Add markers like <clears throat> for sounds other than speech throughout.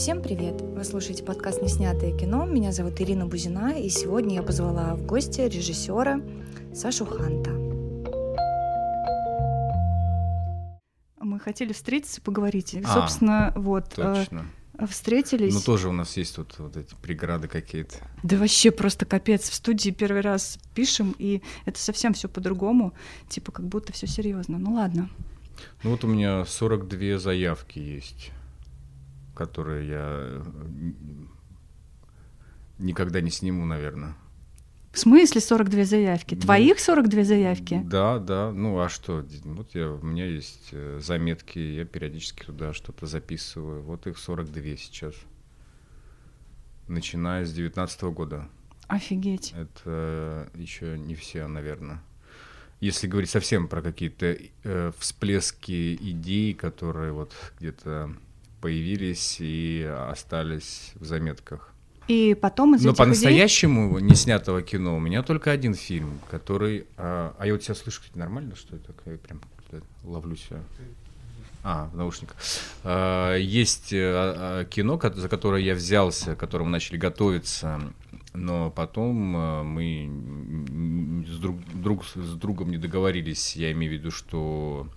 Всем привет! Вы слушаете подкаст «Неснятое кино». Меня зовут Ирина Бузина, и сегодня я позвала в гости режиссера Сашу Ханта. Мы хотели встретиться и поговорить. А, собственно, вот э, Точно. встретились. Ну тоже у нас есть тут вот эти преграды какие-то. Да вообще просто капец. В студии первый раз пишем, и это совсем все по-другому. Типа как будто все серьезно. Ну ладно. Ну вот у меня 42 заявки есть, которые я э, никогда не сниму, наверное. В смысле 42 заявки? Твоих 42 заявки? Да, да. Ну а что? Вот я, у меня есть э, заметки, я периодически туда что-то записываю. Вот их 42 сейчас. Начиная с 19 года. Офигеть. Это еще не все, наверное. Если говорить совсем про какие-то э, всплески идей, которые вот где-то появились и остались в заметках. И потом из Но по-настоящему не снятого кино у меня только один фильм, который... а, а я вот тебя слышу, кстати, нормально, что я такая прям ловлю себя? А, в наушниках. А, Есть э, а, а, кино, за которое я взялся, к которому начали готовиться, но потом мы с, друг, друг- с другом не договорились. Я имею в виду, что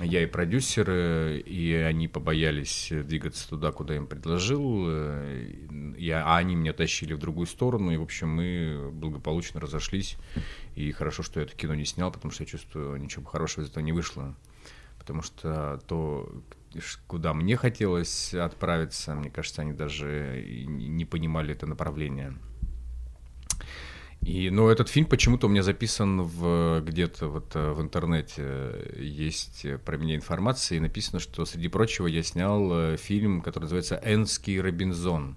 я и продюсеры, и они побоялись двигаться туда, куда им предложил, э, я, а они меня тащили в другую сторону, и, в общем, мы благополучно разошлись, и хорошо, что я это кино не снял, потому что я чувствую, ничего хорошего из этого не вышло, потому что то, куда мне хотелось отправиться, мне кажется, они даже не понимали это направление. И, но этот фильм почему-то у меня записан в, где-то вот э, в интернете. Есть э, про меня информация, и написано, что, среди прочего, я снял э, фильм, который называется «Энский Робинзон».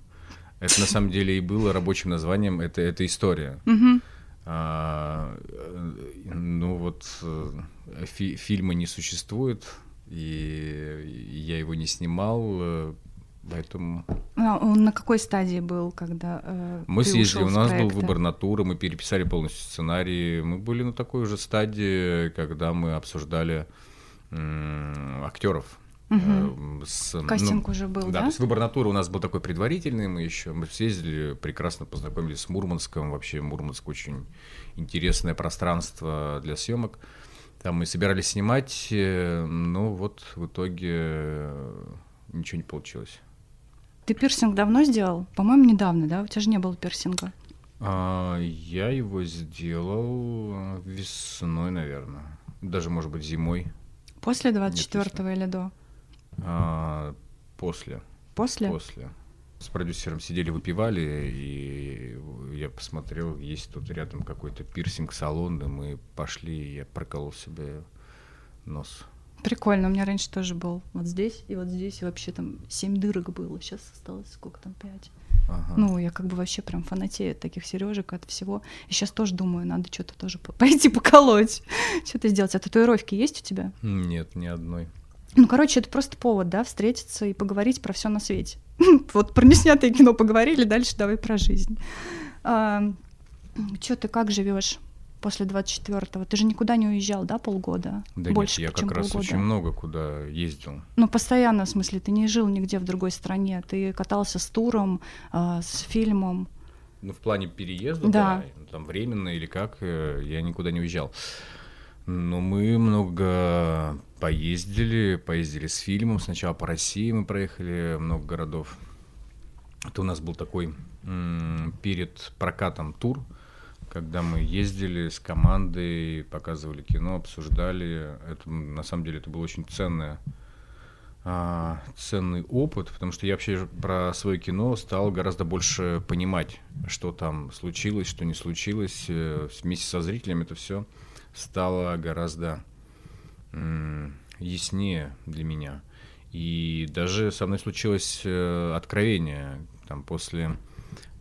Это на самом деле и было рабочим названием это, эта история. Мгм. А, ну вот фи- фильма не существует, и я его не снимал, поэтому А он на какой стадии был, когда э, Мы съездили, у нас был выбор натуры, мы переписали полностью сценарий. Мы были на такой же стадии, когда мы обсуждали м, актеров. Э, с, ну, Кастинг уже был, да, да? то есть выбор натуры у нас был такой предварительный, мы еще мы съездили, прекрасно познакомились с Мурманском, вообще Мурманск очень интересное пространство для съемок. Там мы собирались снимать, э, но вот в итоге э, ничего не получилось. Ты пирсинг давно сделал? По-моему, недавно, да? У тебя же не было пирсинга. А, я его сделал весной, наверное. Даже, может быть, зимой. После 24-го или до? А, после. После? После. С продюсером сидели, выпивали, и я посмотрел, есть тут рядом какой-то пирсинг-салон, и мы пошли, и я проколол себе нос. Прикольно, у меня раньше тоже был вот здесь и вот здесь, и вообще там семь дырок было, сейчас осталось сколько там, пять. Ага. Ну, я как бы вообще прям фанатею от таких сережек, от всего. И сейчас тоже думаю, надо что-то тоже по- <laughs> пойти поколоть, что-то сделать. А татуировки есть у тебя? Нет, ни одной. Ну, короче, это просто повод, да, встретиться и поговорить про все на свете. <laughs> Вот про неснятое кино поговорили, дальше давай про жизнь. Че ты как живешь после 24-го? Ты же никуда не уезжал, да, полгода? Да Больше, нет, я как раз полгода. очень много куда ездил. Ну, постоянно, в смысле, ты не жил нигде в другой стране. Ты катался с туром, а, с фильмом. Ну, в плане переезда, Да. да, там временно или как, э, я никуда не уезжал. Но мы много поездили, поездили с фильмом. Сначала по России мы проехали много городов. Это у нас был такой перед прокатом тур, когда мы ездили с командой, показывали кино, обсуждали. Это, на самом деле это было очень ценное а, ценный опыт, потому что я вообще про свое кино стал гораздо больше понимать, что там случилось, что не случилось. Э, Вместе со зрителями это все стало гораздо м, яснее для меня. И даже со мной случилось э, откровение. Там после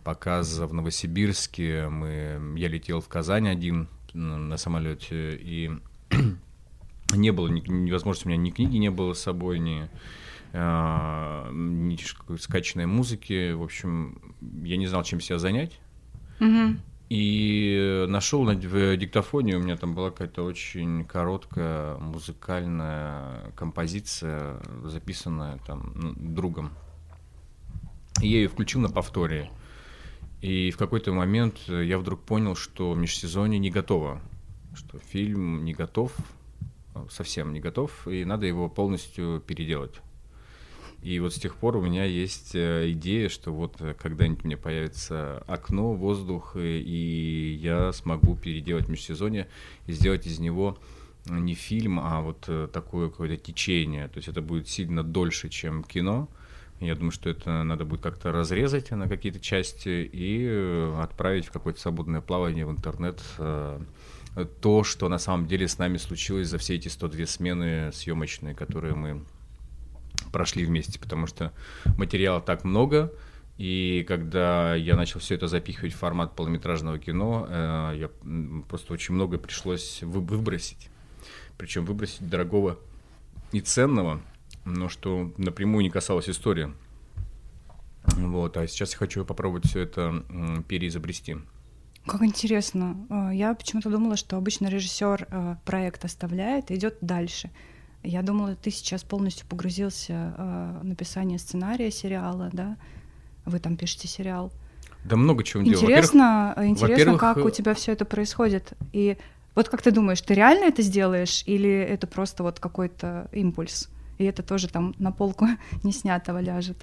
показа в Новосибирске мы, я летел в Казань один на самолете, и <clears throat> не было невозможности, у меня ни книги не было с собой, ни, а, ни скачанной музыки. В общем, я не знал, чем себя занять. И нашел на, в диктофоне, у меня там была какая-то очень короткая музыкальная композиция, записанная там ну, другом. И я ее включил на повторе. И в какой-то момент я вдруг понял, что межсезонье не готово, что фильм не готов, совсем не готов, и надо его полностью переделать. И вот с тех пор у меня есть э, идея, что вот когда-нибудь мне появится окно, воздух, и я смогу переделать межсезонье и сделать из него не фильм, а вот э, такое какое-то течение. То есть это будет сильно дольше, чем кино. Я думаю, что это надо будет как-то разрезать на какие-то части и э, отправить в какое-то свободное плавание в интернет то, что на самом деле с нами случилось за все эти 102 смены съемочные, которые мы прошли вместе, потому что материала так много, и когда я начал все это запихивать в формат полнометражного кино, э, я просто очень много пришлось выбросить. Причем выбросить дорогого и ценного, но что напрямую не касалось истории. Вот, а сейчас я хочу попробовать все это переизобрести. Как интересно. Э, я почему-то думала, что обычно режиссер э, проект оставляет и идет дальше. Я думала, ты сейчас полностью погрузился в написание сценария сериала, да? Вы там пишете сериал. Да много чего интересно, делал. Интересно, как у тебя все это происходит. И вот как ты думаешь, ты реально это сделаешь или это просто вот какой-то импульс? И это тоже там на полку <laughs> не снятого ляжет.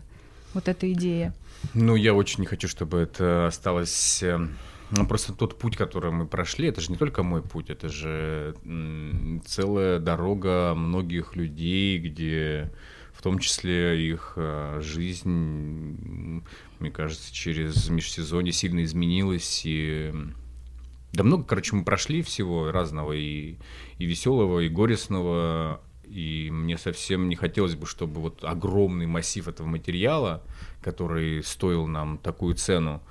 Вот эта идея. Ну, я очень не хочу, чтобы это осталось эм, ну, просто тот путь, который мы прошли, это же не только мой путь, это же целая дорога многих людей, где в том числе их э, жизнь, мне кажется, через межсезонье сильно изменилась. И да много, короче, мы прошли всего разного, и, и веселого, и горестного, и мне совсем не хотелось бы, чтобы вот огромный массив этого материала, который стоил нам такую цену,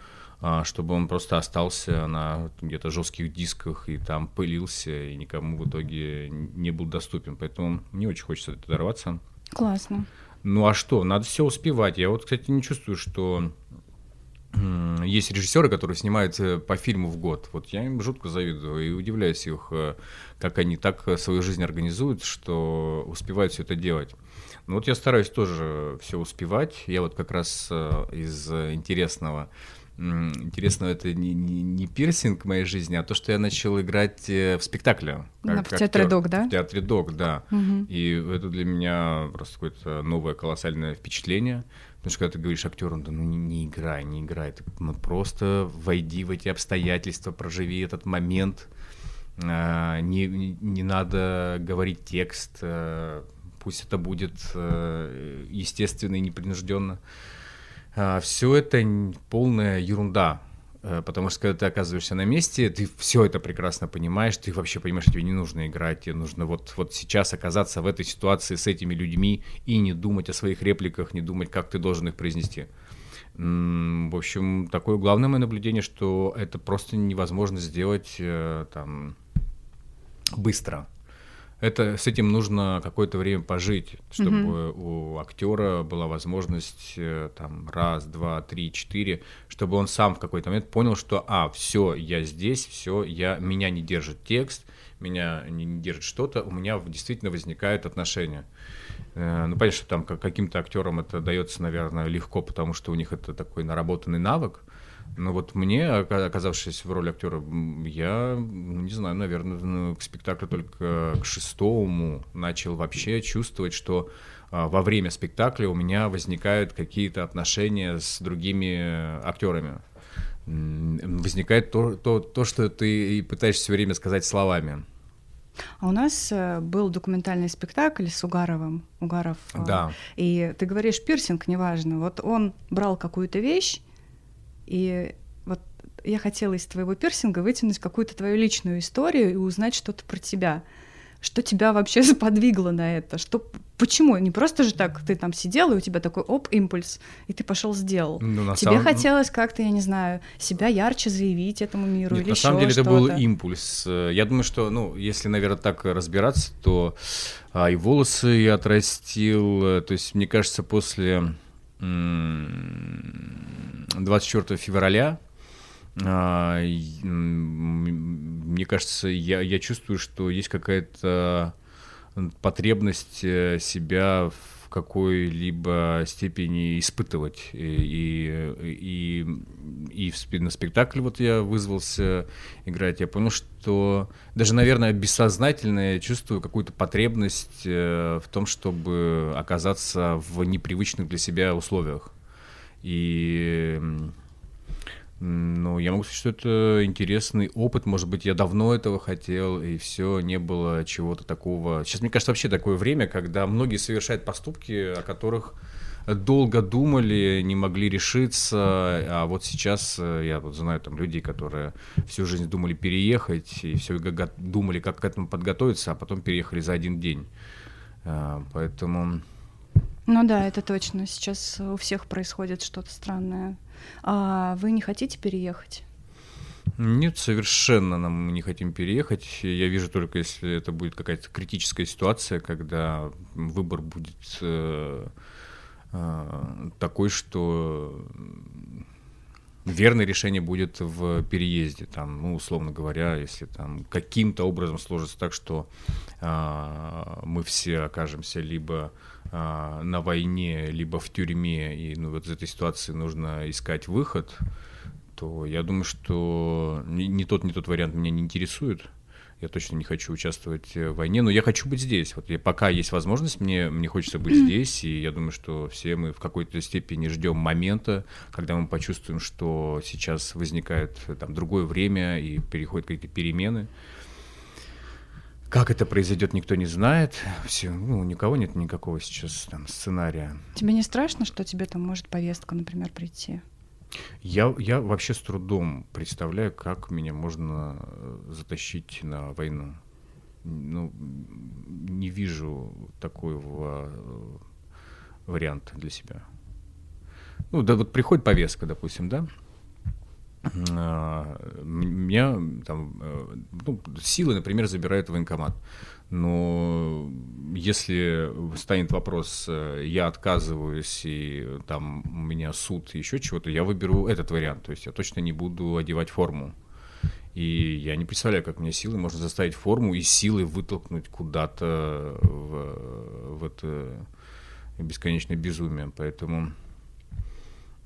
а, чтобы он просто остался на где-то жестких дисках и там пылился, и никому в итоге не был доступен. Поэтому мне очень хочется это дорваться. Классно. Ну а что, надо все успевать. Я вот, кстати, не чувствую, что есть режиссеры, которые снимают э, по фильму в год. Вот я им жутко завидую и удивляюсь их, э, как они так свою жизнь организуют, что успевают все это делать. Ну вот я стараюсь тоже все успевать. Я вот как раз э, из интересного интересно, это не, не, не пирсинг в моей жизни, а то, что я начал играть э, в спектакле. Как, в театре Док, да? В театре Док, да. Угу. И это для меня просто какое-то новое колоссальное впечатление. Потому что когда ты говоришь актерам, да ну не, не играй, не играй, ты, ну просто войди в эти обстоятельства, проживи этот момент, а, не, не надо говорить текст, а, пусть это будет а, естественно и непринужденно. А, все это полная ерунда. Э, потому что когда ты оказываешься на месте, ты все это прекрасно понимаешь, ты вообще понимаешь, что тебе не нужно играть, тебе нужно вот, вот сейчас оказаться в этой ситуации с этими людьми и не думать о своих репликах, не думать, как ты должен их произнести. В общем, такое главное мое наблюдение, что это просто невозможно сделать э, там быстро это с этим нужно какое-то время пожить, чтобы mm-hmm. у актера была возможность э, там раз, два, три, четыре, чтобы он сам в какой-то момент понял, что а все, я здесь, все, я меня не держит текст, меня не, не держит что-то, у меня действительно возникают отношения. Э, ну, понятно, что там каким-то актерам это дается, наверное, легко, потому что у них это такой наработанный навык. Ну вот мне, оказавшись в роли актера, я, ну, не знаю, наверное, ну, к спектаклю только к шестому начал вообще чувствовать, что а, во время спектакля у меня возникают какие-то отношения с другими актерами. Возникает то, то, то, что ты пытаешься все время сказать словами. А у нас э, был документальный спектакль с Угаровым. Угаров. Э, да. И ты говоришь пирсинг, неважно. Вот он брал какую-то вещь, и вот я хотела из твоего пирсинга вытянуть какую-то твою личную историю и узнать что-то про тебя. Что тебя вообще <laughs> сподвигло на это? Что, почему? Не просто же так ты там сидел, и у тебя такой оп, импульс, и ты пошел сделал. Ну, Тебе самом... хотелось как-то, я не знаю, себя ярче заявить этому миру Нет, или На самом деле это был импульс. Я думаю, что, ну, если, наверное, так разбираться, то а, и волосы я отрастил. То есть, мне кажется, после 24 февраля а, мне кажется, я, я чувствую, что есть какая-то потребность э, себя в какой-либо степени испытывать. И, и, и, и на спектакль вот я вызвался играть, я понял, что даже, наверное, бессознательно я чувствую какую-то потребность э, в том, чтобы оказаться в непривычных для себя условиях. И ну, я могу сказать, что это интересный опыт. Может быть, я давно этого хотел, и все, не было чего-то такого. Сейчас, мне кажется, вообще такое время, когда многие совершают поступки, о которых долго думали, не могли решиться, а вот сейчас э, я вот знаю там людей, которые всю жизнь думали переехать и все думали, как к этому подготовиться, а потом переехали за один день. А, поэтому... Ну да, это точно. Сейчас у всех происходит что-то странное. А вы не хотите переехать? Нет, совершенно нам не хотим переехать. Я вижу только, если это будет какая-то критическая ситуация, когда выбор будет э, э, такой, что верное решение будет в переезде, там, ну, условно говоря, если там каким-то образом сложится так, что э, мы все окажемся либо а, на войне, либо в тюрьме, и ну, вот из этой ситуации нужно искать выход, то я думаю, что ни, ни тот, ни тот вариант меня не интересует. Я точно не хочу участвовать в войне, но я хочу быть здесь. Вот я, пока есть возможность, мне, мне хочется быть здесь, и я думаю, что все мы в какой-то степени ждем момента, когда мы почувствуем, что сейчас возникает там другое время и переходят какие-то перемены. Как это произойдет, никто не знает. Все, ну, у никого нет никакого сейчас там сценария. Тебе не страшно, что тебе там может повестка, например, прийти? Я, я вообще с трудом представляю, как меня можно э, затащить на войну. Ну, не вижу такого э, варианта для себя. Ну, да, вот приходит повестка, допустим, да, а, меня там, э, ну, силы, например, забирают в военкомат. Но если станет вопрос, э, я отказываюсь, и там у меня суд, еще чего-то, я выберу этот вариант. То есть я точно не буду одевать форму. И я не представляю, как мне силы можно заставить форму и силы вытолкнуть куда-то в, в это бесконечное безумие. Поэтому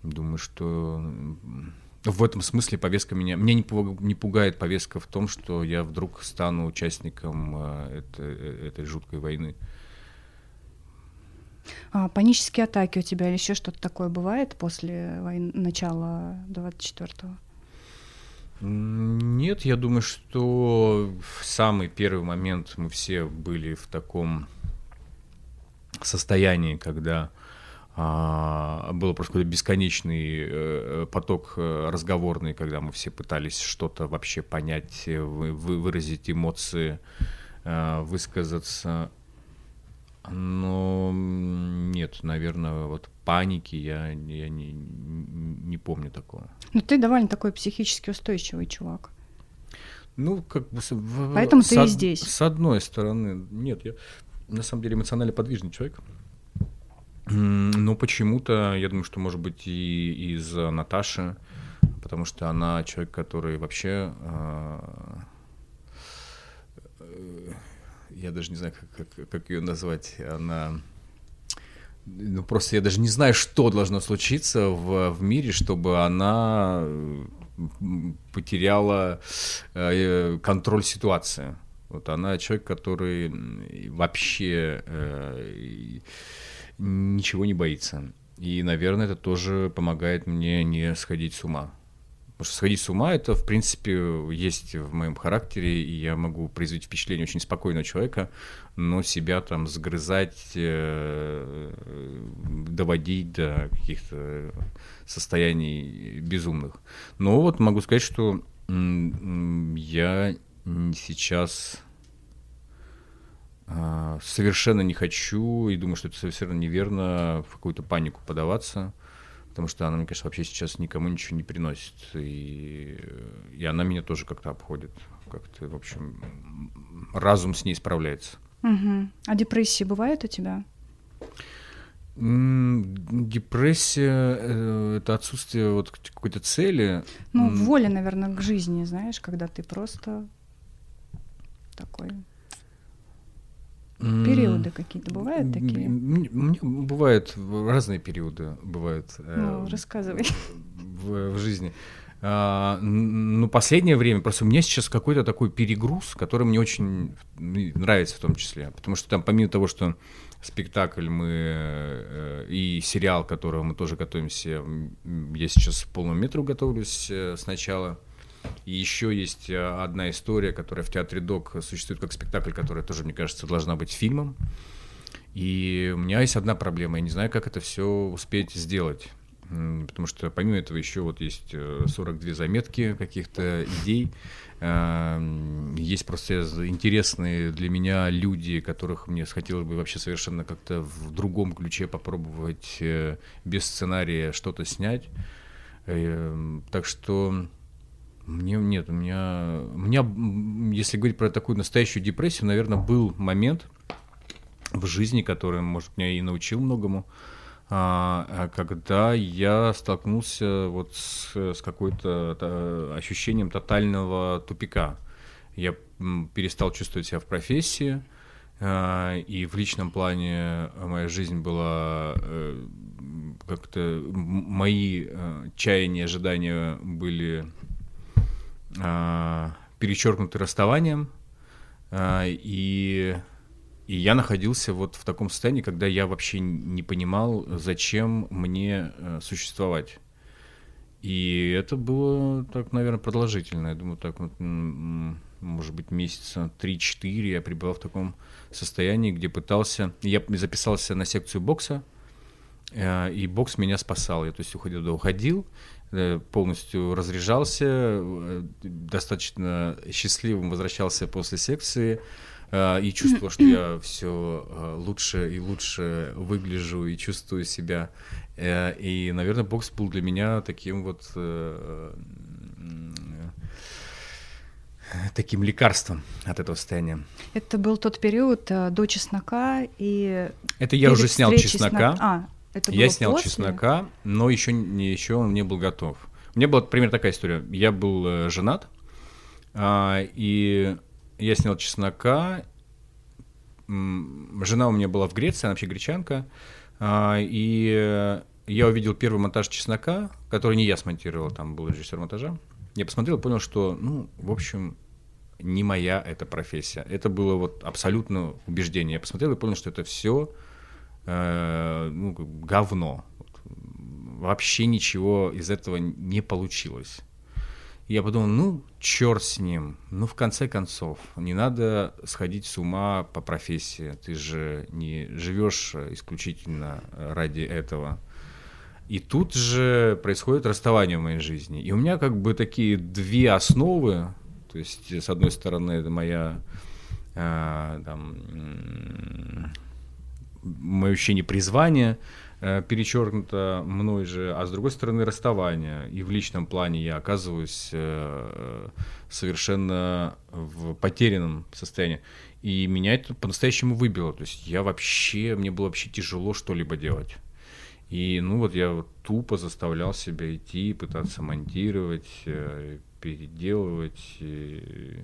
думаю, что в этом смысле повестка меня... Меня не, не пугает повестка в том, что я вдруг стану участником э, это, э, этой жуткой войны. А, панические атаки у тебя или еще что-то такое бывает после войны, начала 24-го? Нет, я думаю, что в самый первый момент мы все были в таком состоянии, когда был просто какой-то бесконечный э, поток э, разговорный, когда мы все пытались что-то вообще понять, э, выразить эмоции, высказаться. Но нет, наверное, вот паники я, я не, не помню такого. Ну ты довольно такой психически устойчивый чувак. Ну, как бы... Поэтому ты и здесь. С одной стороны, нет, я на самом деле эмоционально подвижный человек. Ну, почему-то, я думаю, что, может быть, и из Наташи, потому что она человек, который вообще... А, э, я даже не знаю, как, как, как ее назвать. Она... Ну, просто я даже не знаю, что должно случиться в, в мире, чтобы она потеряла э, контроль ситуации. Вот она человек, который вообще э, ничего не боится. И, наверное, это тоже помогает мне не сходить с ума. Потому что сходить с ума это, в принципе, есть в моем характере, и я могу произвести впечатление очень спокойного человека, но себя там сгрызать, э, доводить до каких-то состояний безумных. Но вот могу сказать, что я сейчас совершенно не хочу и думаю, что это совершенно неверно в какую-то панику подаваться, потому что она, мне кажется, вообще сейчас никому ничего не приносит. И, и она меня тоже как-то обходит. Как-то, в общем, разум с ней справляется. Угу. А депрессии бывает у тебя? Депрессия э, это отсутствие вот какой-то цели. Ну, воля, наверное, к жизни, знаешь, когда ты просто такой Периоды какие-то бывают такие? Бывают разные периоды, бывают. Ну, э, рассказывай. В, в жизни. А, ну, последнее время, просто у меня сейчас какой-то такой перегруз, который мне очень нравится в том числе. Потому что там, помимо того, что спектакль мы э, и сериал, которого мы тоже готовимся, я сейчас к полному метру готовлюсь э, сначала. И еще есть э, одна история, которая в театре Док существует как спектакль, которая тоже, мне кажется, должна быть фильмом. И у меня есть одна проблема, я не знаю, как это все успеть сделать. Потому что помимо этого еще вот есть 42 заметки каких-то идей, Эм, есть просто интересные для меня люди, которых мне хотелось бы вообще совершенно как-то в другом ключе попробовать э, без сценария что-то снять. Эм, так что мне нет, у меня, у меня, если говорить про такую настоящую депрессию, наверное, был момент в жизни, который, может, меня и научил многому. А, а когда я столкнулся вот с, с какой-то ощущением тотального тупика. Я перестал чувствовать себя в профессии, а, и в личном плане моя жизнь была э, как-то мои э, чаяния, ожидания были перечеркнуты расставанием, и и я находился вот в таком состоянии, когда я вообще не понимал, зачем мне э, существовать. И это было так, наверное, продолжительно. Я думаю, так вот, может быть, месяца 3-4 я пребывал в таком состоянии, где пытался... Я записался на секцию бокса, э, и бокс меня спасал. Я, то есть, уходил, да, уходил, полностью разряжался, достаточно счастливым возвращался после секции, Э, и чувствовал, что я все э, лучше и лучше выгляжу и чувствую себя. Э, и, наверное, бокс был для меня таким вот таким лекарством от этого состояния. Это был тот период до чеснока и... Это я уже снял чеснока. А, это я снял после? чеснока, но еще, не, еще он не был готов. У меня была, примерно, такая история. Я был женат, а, и я снял чеснока. Жена у меня была в Греции, она вообще гречанка. А, и я увидел первый монтаж чеснока, который не я смонтировал, там был режиссер монтажа. Я посмотрел и понял, что, ну, в общем, не моя эта профессия. Это было вот абсолютно убеждение. Я посмотрел и понял, что это все э, ну, говно. Вообще ничего из этого не получилось я подумал, ну, черт с ним. Ну, в конце концов, не надо сходить с ума по профессии. Ты же не живешь исключительно ради этого. И тут же происходит расставание в моей жизни. И у меня как бы такие две основы. То есть, с одной стороны, это моя э, там, мое ощущение призвания – Э, перечеркнуто мной же, а с другой стороны расставание. И в личном плане я оказываюсь э, совершенно в потерянном состоянии. И меня это по-настоящему выбило. То есть я вообще, мне было вообще тяжело что-либо делать. И ну вот я тупо заставлял себя идти, пытаться монтировать, э, переделывать. И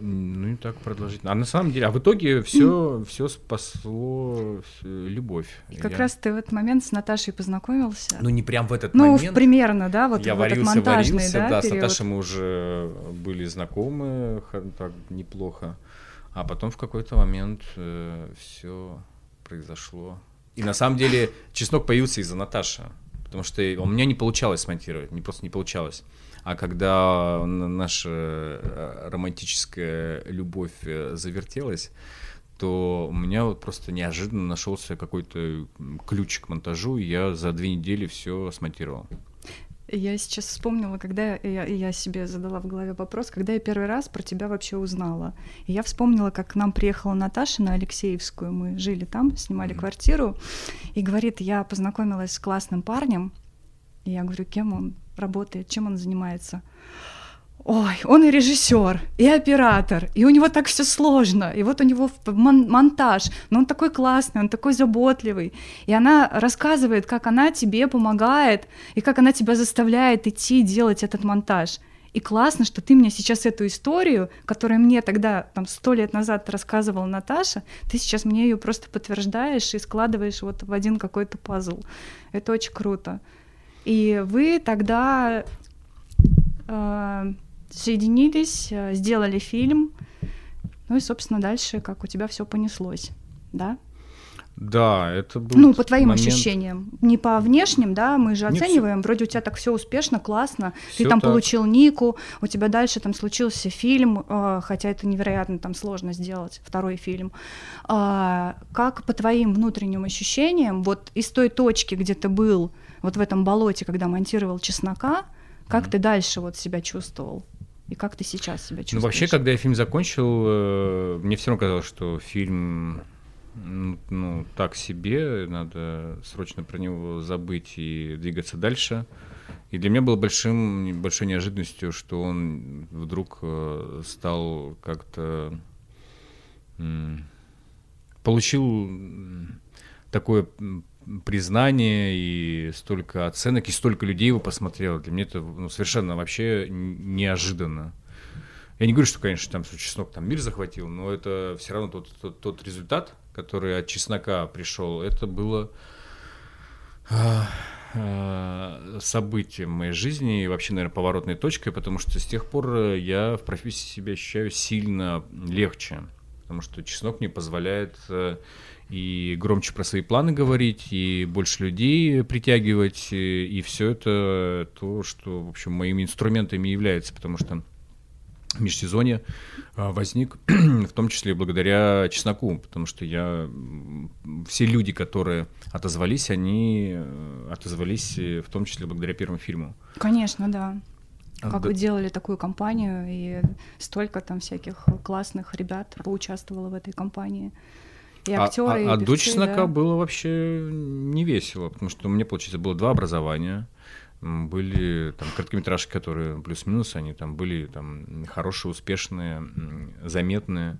ну и так продолжительно. А на самом деле, а в итоге все, все спасло любовь. И как я... раз ты в этот момент с Наташей познакомился. Ну не прям в этот ну, момент. Ну примерно, да, вот я в варился, этот монтажный, варился, да, да, период. с Наташей мы уже были знакомы так неплохо, а потом в какой-то момент э, все произошло. И на самом деле чеснок появился из-за Наташи, потому что у меня не получалось смонтировать, не просто не получалось. А когда наша э, романтическая любовь э, завертелась, то у меня вот просто неожиданно нашелся какой-то ключ к монтажу, и я за две недели все смонтировал. Я сейчас вспомнила, когда я, я себе задала в голове вопрос, когда я первый раз про тебя вообще узнала. И я вспомнила, как к нам приехала Наташа на Алексеевскую, мы жили там, снимали mm-hmm. квартиру, и говорит, я познакомилась с классным парнем, и я говорю, кем он? Работает, чем он занимается. Ой, он и режиссер, и оператор, и у него так все сложно, и вот у него мон- монтаж, но он такой классный, он такой заботливый, и она рассказывает, как она тебе помогает, и как она тебя заставляет идти делать этот монтаж. И классно, что ты мне сейчас эту историю, которую мне тогда, там, сто лет назад рассказывала Наташа, ты сейчас мне ее просто подтверждаешь и складываешь вот в один какой-то пазл. Это очень круто. И вы тогда э, соединились, э, сделали фильм, ну и, собственно, дальше как у тебя все понеслось, да? Да, это был. Ну, по твоим момент... ощущениям. Не по внешним, да, мы же Не, оцениваем. Вроде у тебя так все успешно, классно. Ты Всё там так. получил Нику, у тебя дальше там случился фильм, э, хотя это невероятно там сложно сделать, второй фильм. А, как по твоим внутренним ощущениям, вот из той точки, где ты был, вот в этом болоте, когда монтировал чеснока, как Мгм. ты дальше вот себя чувствовал? И как ты сейчас себя чувствуешь? Ну, вообще, когда я фильм закончил, э, мне все равно казалось, что фильм ну, ну, так себе, надо срочно про него забыть и двигаться дальше. И для меня было большим, большой неожиданностью, что он вдруг э, стал как-то... Получил такое м, признание и столько оценок, и столько людей его посмотрело. Для меня это ну, совершенно вообще неожиданно. Я не говорю, что, конечно, там чеснок там мир захватил, но это все равно тот, тот, тот результат, который от чеснока пришел, это было а, а, событием моей жизни и вообще, наверное, поворотной точкой, потому что с тех пор э, я в профессии себя ощущаю сильно легче, потому что чеснок мне позволяет э, и громче про свои планы говорить, и больше людей притягивать, и, и все это то, что, в общем, моими инструментами является, потому что межсезонье а, возник <clears throat> в том числе благодаря чесноку, потому что я все люди, которые отозвались, они э, отозвались э, в том числе благодаря первому фильму. Конечно, да. А, Как да- вы делали такую компанию, и столько там всяких классных ребят поучаствовало в этой компании. И А- актеры, а, а и до певцы, чеснока да. было вообще не весело, потому что у меня, получается, было два образования. Были там короткометражки, которые плюс-минус, они там были там хорошие, успешные, заметные.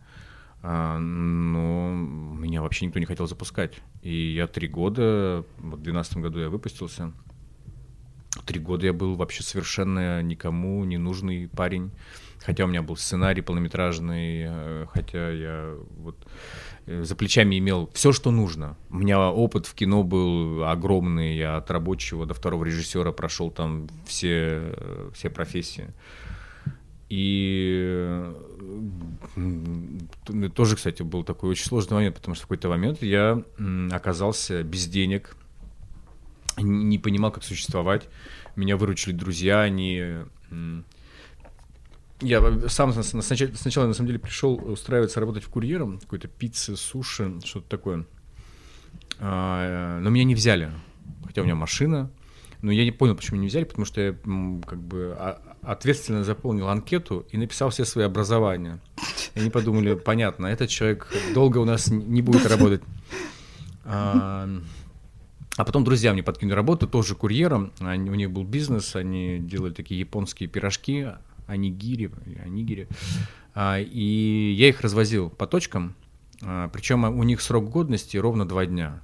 А, но меня вообще никто не хотел запускать. И я три года, вот в 2012 году я выпустился, три года я был вообще совершенно никому не нужный парень. Хотя у меня был сценарий полнометражный, э, хотя я вот за плечами имел все, что нужно. У меня опыт в кино был огромный. Я от рабочего до второго режиссера прошел там все, э, все профессии. И э, тоже, кстати, был такой очень сложный момент, потому что в какой-то момент я оказался без денег, не понимал, как существовать. Меня выручили друзья, они... Я сам с- с- сначала, сначала, на самом деле, пришел устраиваться работать в курьером, какой-то пиццы, суши, что-то такое. А, Но меня не взяли, хотя у меня машина. Но я не понял, почему не взяли, потому что я как бы а- ответственно заполнил анкету и написал все свои образования. И они подумали, понятно, этот человек долго у нас не будет работать. А, а потом друзья мне подкинули работу, тоже курьером. Они, у них был бизнес, они делали такие японские пирожки, анигири, или анигири. А, и я их развозил по точкам, а, причем у них срок годности ровно два дня.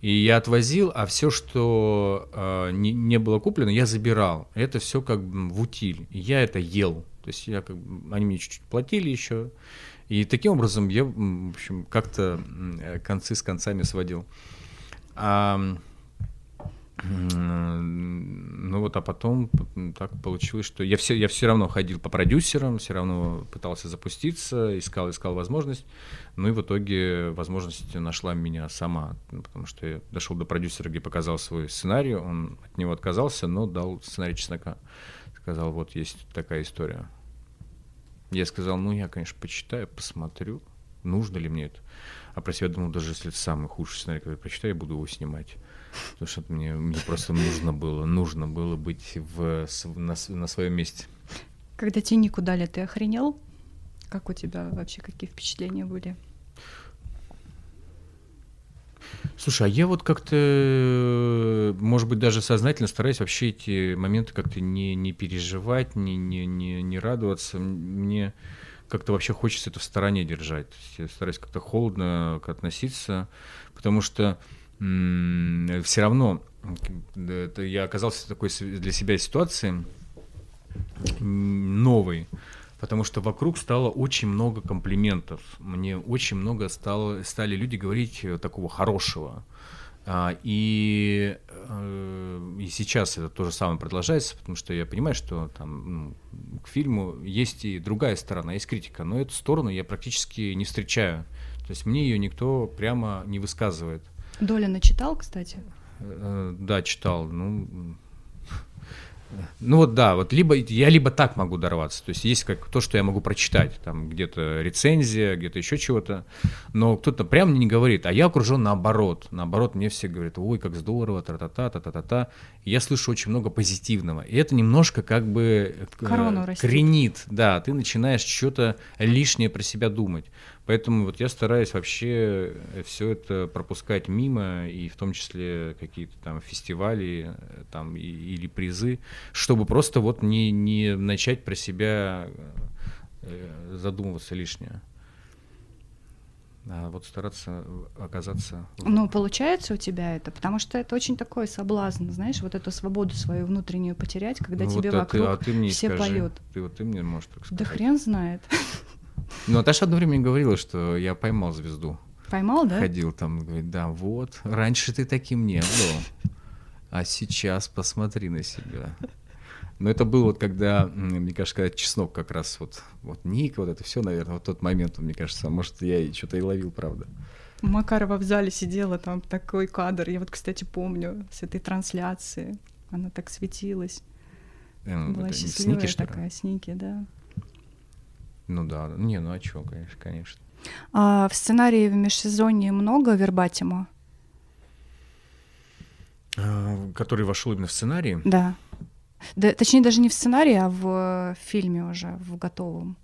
И я отвозил, а все, что а, не, не было куплено, я забирал. Это все как бы в утиль. И я это ел. То есть я как бы, они мне чуть-чуть платили еще. И таким образом я, в общем, как-то э, концы с концами сводил. А, ну вот, а потом так получилось, что я все, я все равно ходил по продюсерам, все равно пытался запуститься, искал, искал возможность. Ну и в итоге возможность нашла меня сама, ну, потому что я дошел до продюсера, где показал свой сценарий, он от него отказался, но дал сценарий чеснока. Сказал, вот есть такая история. Я сказал, ну я, конечно, почитаю, посмотрю, нужно ли мне это. А про себя думал, даже если это самый худший сценарий, который я прочитаю, я буду его снимать. Потому что мне, мне просто нужно было, нужно было быть в, на, на своем месте. Когда тебе Нику дали, ты охренел? Как у тебя вообще, какие впечатления были? Слушай, а я вот как-то, может быть, даже сознательно стараюсь вообще эти моменты как-то не, не переживать, не, не, не, не радоваться. Мне как-то вообще хочется это в стороне держать. Я стараюсь как-то холодно относиться, потому что все равно это я оказался в такой для себя ситуации, новый, потому что вокруг стало очень много комплиментов. Мне очень много стало, стали люди говорить э, такого хорошего. А, и, э, и сейчас это то же самое продолжается, потому что я понимаю, что там ну, к фильму есть и другая сторона, есть критика, но эту сторону я практически не встречаю. То есть мне ее никто прямо не высказывает. Долина читал, кстати? Э, да, читал. Ну, ну вот да, вот либо я либо так могу дорваться, то есть есть как то, что я могу прочитать, там где-то рецензия, где-то еще чего-то, но кто-то прям мне не говорит, а я окружен наоборот, наоборот мне все говорят, ой, как здорово, та-та-та, та-та-та-та, я слышу очень много позитивного, и это немножко как бы э, Корону кренит, да, ты начинаешь что-то лишнее про себя думать, Поэтому вот я стараюсь вообще э, все это пропускать мимо, и в том числе какие-то там фестивали э, там, и, или призы, чтобы просто вот не, не начать про себя э, задумываться лишнее. А вот стараться оказаться... Ну, получается у тебя это, потому что это очень такой соблазн, знаешь, вот эту свободу свою внутреннюю потерять, когда ну, тебе вот, вокруг а ты, а ты мне все скажи, поют. Ты вот ты мне можешь так сказать. Да хрен знает. <laughs> Ну, Наташа одно время говорила, что я поймал звезду. Поймал, да? Ходил там, говорит, да, вот, раньше ты таким не был, а сейчас посмотри на себя. Но это было вот когда, мне кажется, когда чеснок как раз вот, вот Ник, вот это все, наверное, вот тот момент, мне кажется, может, я и что-то и ловил, правда. Макарова в зале сидела, там такой кадр, я вот, кстати, помню, с этой трансляции, она так светилась. Э, Была счастливая сники, такая, сники, да. Ну да, не, ну а чё, конечно, конечно. А в сценарии в межсезонье много вербатима? А, который вошел именно в сценарий? Да. да. Точнее, даже не в сценарии, а в фильме уже, в готовом.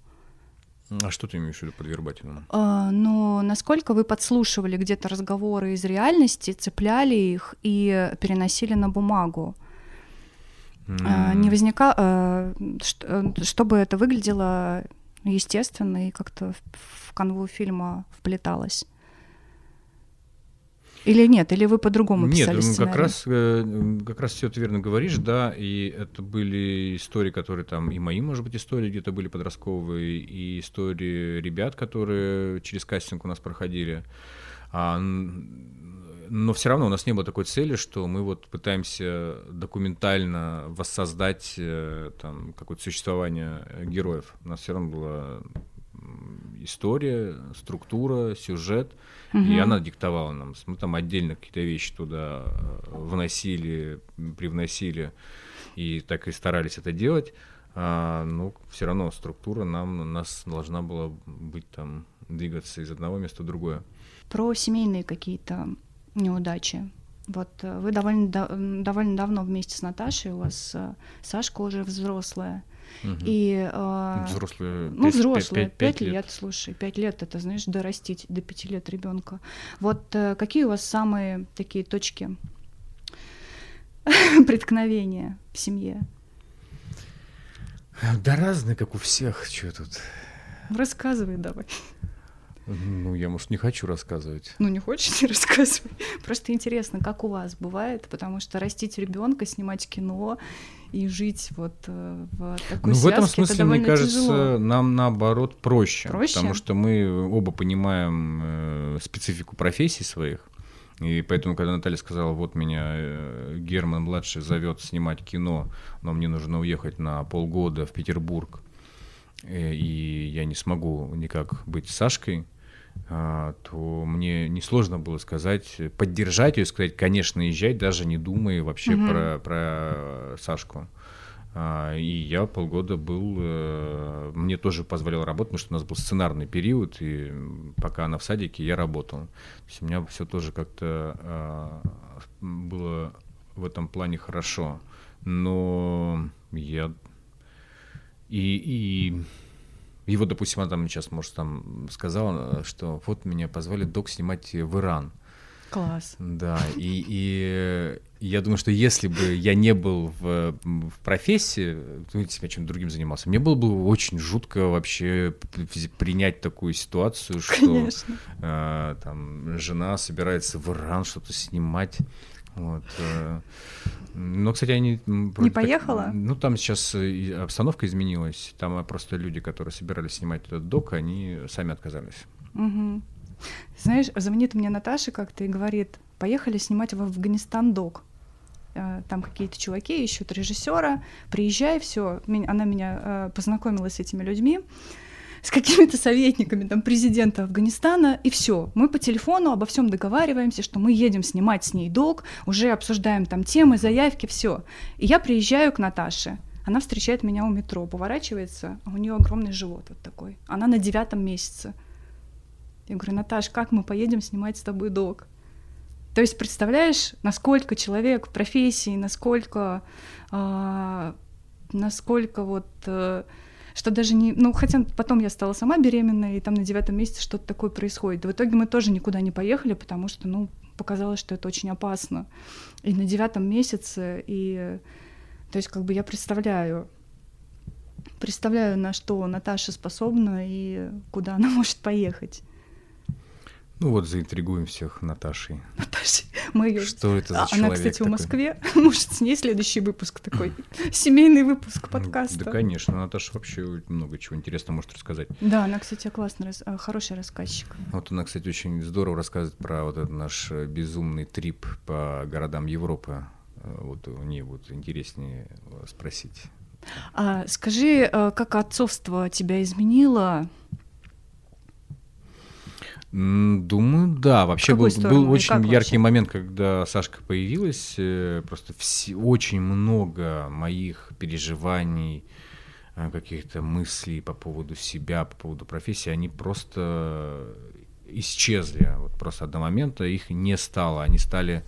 А что ты имеешь в виду под вербатимом? А, ну, насколько вы подслушивали где-то разговоры из реальности, цепляли их и переносили на бумагу? Mm. Не возника... А, чтобы это выглядело естественно, и как-то в канву фильма вплеталось. Или нет, или вы по-другому писали Нет, сценарий? как раз, э, как раз все ты верно говоришь, да, и это были истории, которые там, и мои, может быть, истории где-то были подростковые, и истории ребят, которые через кастинг у нас проходили. А, но все равно у нас не было такой цели, что мы вот пытаемся документально воссоздать э, там какое-то существование героев. У нас все равно была история, структура, сюжет, угу. и она диктовала нам. Мы там отдельно какие-то вещи туда э, вносили, привносили, и так и старались это делать. А, ну, все равно структура нам у нас должна была быть там двигаться из одного места в другое. Про семейные какие-то неудачи. Вот э, вы довольно, довольно давно вместе с Наташей, у вас э, Сашка уже взрослая. Угу. И, э, взрослые, ну, взрослые, пять лет. лет, слушай, пять лет это, знаешь, дорастить до пяти лет ребенка. Вот какие у вас самые такие точки <laughs> преткновения в семье? Да разные, как у всех, что тут. Рассказывай давай. Ну, я, может, не хочу рассказывать. Ну, не хочешь, <laughs> не рассказывай. Просто интересно, как у вас бывает, потому что растить ребенка, снимать кино и жить вот э, в такой Ну, в этом смысле, мне кажется, тяжело. нам наоборот проще, проще, потому что мы оба понимаем э, специфику профессий своих. И поэтому, когда Наталья сказала, вот меня э, Герман младший зовет снимать кино, но мне нужно уехать на полгода в Петербург, э, и я не смогу никак быть Сашкой, то мне несложно было сказать, поддержать ее, сказать, конечно, езжай, даже не думая вообще угу. про, про Сашку. А, и я полгода был, э, мне тоже позволял работать, потому что у нас был сценарный период, и пока она в садике, я работал. То есть у меня все тоже как-то а, было в этом плане хорошо. Но я и, и и вот, допустим, она там сейчас, может, там сказала, что вот меня позвали док снимать в Иран. Класс. Да, и, и я думаю, что если бы я не был в, в профессии, ну, чем другим занимался, мне было бы очень жутко вообще принять такую ситуацию, что э, там жена собирается в Иран что-то снимать. Вот, э, Но, кстати, они... Не поехала? Так, ну, там сейчас обстановка изменилась. Там просто люди, которые собирались снимать этот док, они сами отказались. Угу. Знаешь, звонит мне Наташа как-то и говорит, поехали снимать в Афганистан док. Э, там какие-то чуваки ищут режиссера, приезжай, все. Она меня э, познакомила с этими людьми с какими-то советниками там президента Афганистана, и все. Мы по телефону обо всем договариваемся, что мы едем снимать с ней док, уже обсуждаем там темы, заявки, все. И я приезжаю к Наташе. Она встречает меня у метро, поворачивается, а у нее огромный живот вот такой. Она на девятом месяце. Я говорю, Наташ, как мы поедем снимать с тобой док? То есть представляешь, насколько человек в профессии, насколько, э, насколько вот, э, что даже не, ну хотя потом я стала сама беременной, и там на девятом месяце что-то такое происходит. В итоге мы тоже никуда не поехали, потому что, ну, показалось, что это очень опасно. И на девятом месяце, и, то есть как бы я представляю, представляю, на что Наташа способна и куда она <laughs> может поехать. Ну вот заинтригуем всех Наташей. Наташей. Мы ее... Что это за а, человек Она, кстати, такой? в Москве. <laughs> Может, с ней следующий выпуск такой. <laughs> Семейный выпуск подкаста. Да, конечно. Наташа вообще много чего интересного может рассказать. Да, она, кстати, классный, э, хороший рассказчик. Вот она, кстати, очень здорово рассказывает про вот этот наш э, безумный трип по городам Европы. Э, вот у нее вот интереснее спросить. А, скажи, как отцовство тебя изменило? Думаю, да. Вообще был, был очень яркий вообще? момент, когда Сашка появилась. Э, просто все, очень много моих переживаний, э, каких-то мыслей по поводу себя, по поводу профессии, они просто исчезли. Вот просто до момента их не стало. Они стали,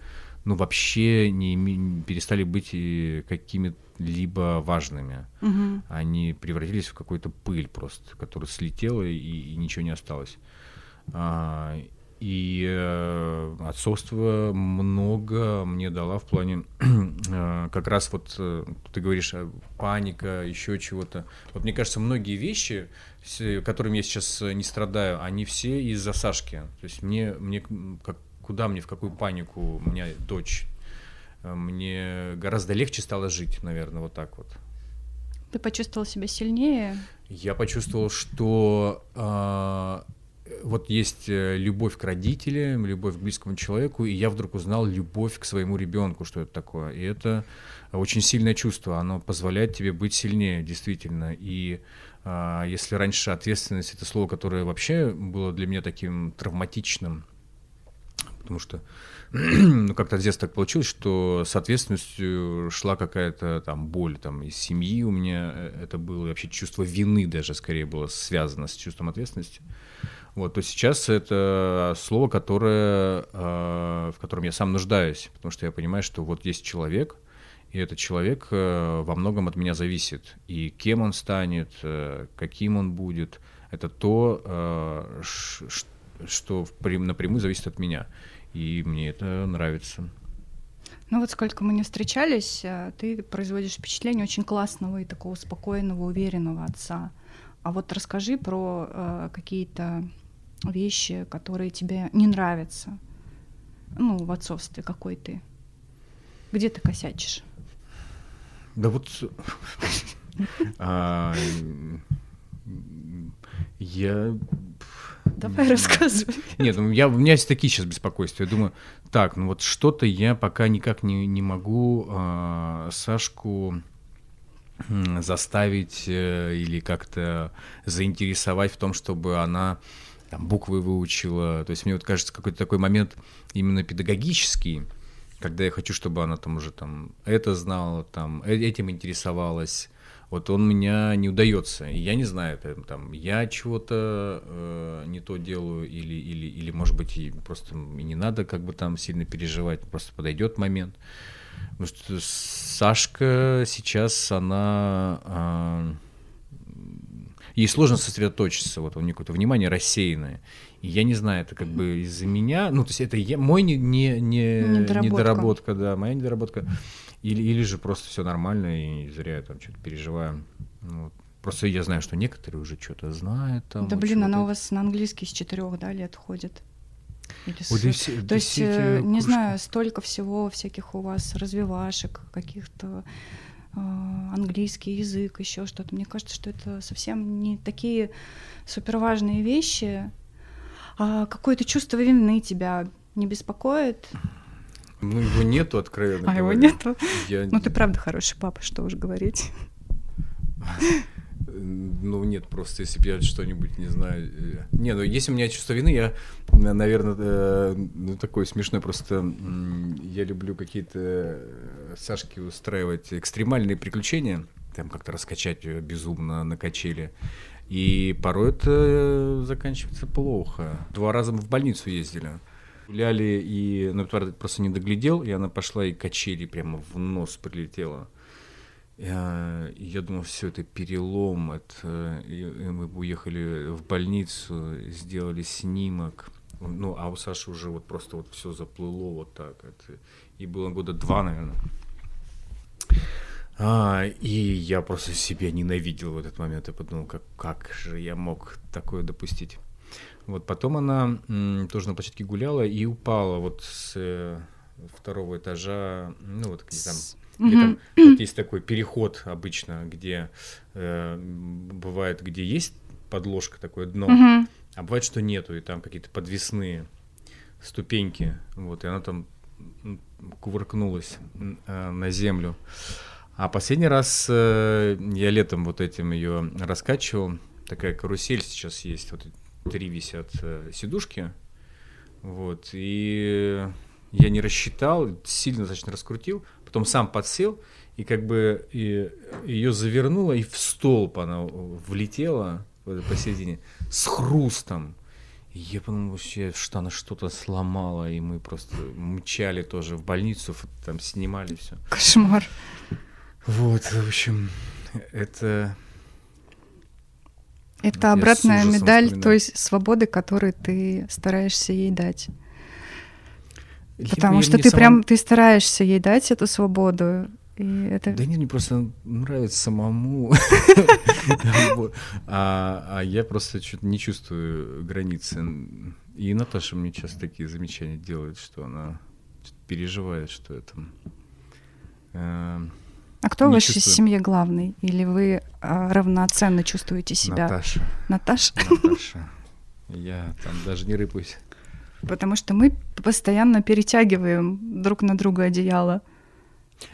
ну, вообще не перестали быть э, какими-либо важными. Угу. Они превратились в какую-то пыль просто, которая слетела и, и ничего не осталось. А, и э, отцовство много мне дала в плане <clears throat> э, как раз вот э, ты говоришь паника, еще чего-то. Вот мне кажется, многие вещи, которыми я сейчас не страдаю, они все из-за Сашки. То есть мне, мне как, куда мне, в какую панику у меня дочь. Мне гораздо легче стало жить, наверное, вот так вот. Ты почувствовал себя сильнее? Я почувствовал, что э, вот есть э, любовь к родителям, любовь к близкому человеку, и я вдруг узнал любовь к своему ребенку, что это такое. И это очень сильное чувство, оно позволяет тебе быть сильнее, действительно. И а, если раньше ответственность это слово, которое вообще было для меня таким травматичным, потому что <clears throat> ну, как-то с детства так получилось, что с ответственностью шла какая-то там боль там из семьи у меня э, это было, вообще чувство вины даже скорее было связано с чувством ответственности. Вот, то сейчас это слово, которое, э, в котором я сам нуждаюсь, потому что я понимаю, что вот есть человек, и этот человек э, во многом от меня зависит. И кем он станет, э, каким он будет, это то, что напрямую зависит от меня. И мне это нравится. Ну вот сколько мы не встречались, ты производишь впечатление очень классного и такого спокойного, уверенного отца. А вот расскажи про э, какие-то вещи, которые тебе не нравятся, ну, в отцовстве какой ты? Где ты косячишь? Да вот <laughs> а, я Давай рассказывай. Нет, ну, я, у меня есть такие сейчас беспокойства. Я думаю, так, ну вот что-то я пока никак не, не могу э, Сашку заставить э, или как-то заинтересовать в том, чтобы она там, буквы выучила. То есть мне вот кажется какой-то такой момент именно педагогический, когда я хочу, чтобы она там уже там это знала, там э, этим интересовалась. Вот он меня не удается. И я не знаю, это, там, я чего-то э, не то делаю, или, или, или, может быть, и просто и не надо как бы там сильно переживать, просто подойдет момент. Потому что Сашка сейчас, она... Э, ей сложно сосредоточиться, вот у нее какое-то внимание рассеянное. И я не знаю, это как бы из-за меня, ну, то есть это я, мой не, не, не, недоработка. недоработка, да, моя недоработка, или, или же просто все нормально, и зря я там что-то переживаю. Ну, вот. Просто я знаю, что некоторые уже что-то знают. Там, да, вот блин, она у вас на английский с четырех да, лет ходит. Или да все, То есть, э, не кружки. знаю, столько всего всяких у вас развивашек, каких-то английский язык, еще что-то. Мне кажется, что это совсем не такие суперважные вещи. А какое-то чувство вины тебя не беспокоит? Ну, его нету, откровенно А говоря. его нету? Я... Ну, ты правда хороший папа, что уж говорить. <laughs> Ну, нет, просто если бы я что-нибудь, не знаю... Э, не, ну, если у меня чувство вины, я, наверное, э, ну, такой смешной просто... Я люблю какие-то э, Сашки устраивать экстремальные приключения, там как-то раскачать безумно на качели. И порой это заканчивается плохо. Два раза мы в больницу ездили. Гуляли, и ну, просто не доглядел, и она пошла, и качели прямо в нос прилетела. Я, я думал, все это перелом. Это, и мы уехали в больницу, сделали снимок. Ну, а у Саши уже вот просто вот все заплыло вот так. Это, и было года два, наверное. А, и я просто себя ненавидел в этот момент. Я подумал, как, как же я мог такое допустить. Вот потом она м, тоже на площадке гуляла и упала вот с э, второго этажа, ну вот где там Mm-hmm. там вот есть такой переход обычно, где э, бывает, где есть подложка, такое дно, mm-hmm. а бывает, что нету, и там какие-то подвесные ступеньки, вот, и она там кувыркнулась э, на землю. А последний раз э, я летом вот этим ее раскачивал, такая карусель сейчас есть, вот три висят э, сидушки, вот, и я не рассчитал, сильно достаточно раскрутил, потом сам подсел, и как бы и, ее завернуло, и в столб она влетела посередине с хрустом. Я подумал, вообще, что она что-то сломала, и мы просто мчали тоже в больницу, там снимали все. Кошмар. Вот, в общем, это... Это обратная медаль той свободы, которую ты стараешься ей дать. Потому что ты самому... прям ты стараешься ей дать эту свободу. И это... Да нет, мне просто нравится самому. <laughs> а, а я просто что-то не чувствую границы. И Наташа мне часто такие замечания делает, что она переживает, что это... А кто в вашей семье главный? Или вы а, равноценно чувствуете себя? Наташа. Наташа? Наташа. <laughs> Я там даже не рыпаюсь потому что мы постоянно перетягиваем друг на друга одеяло.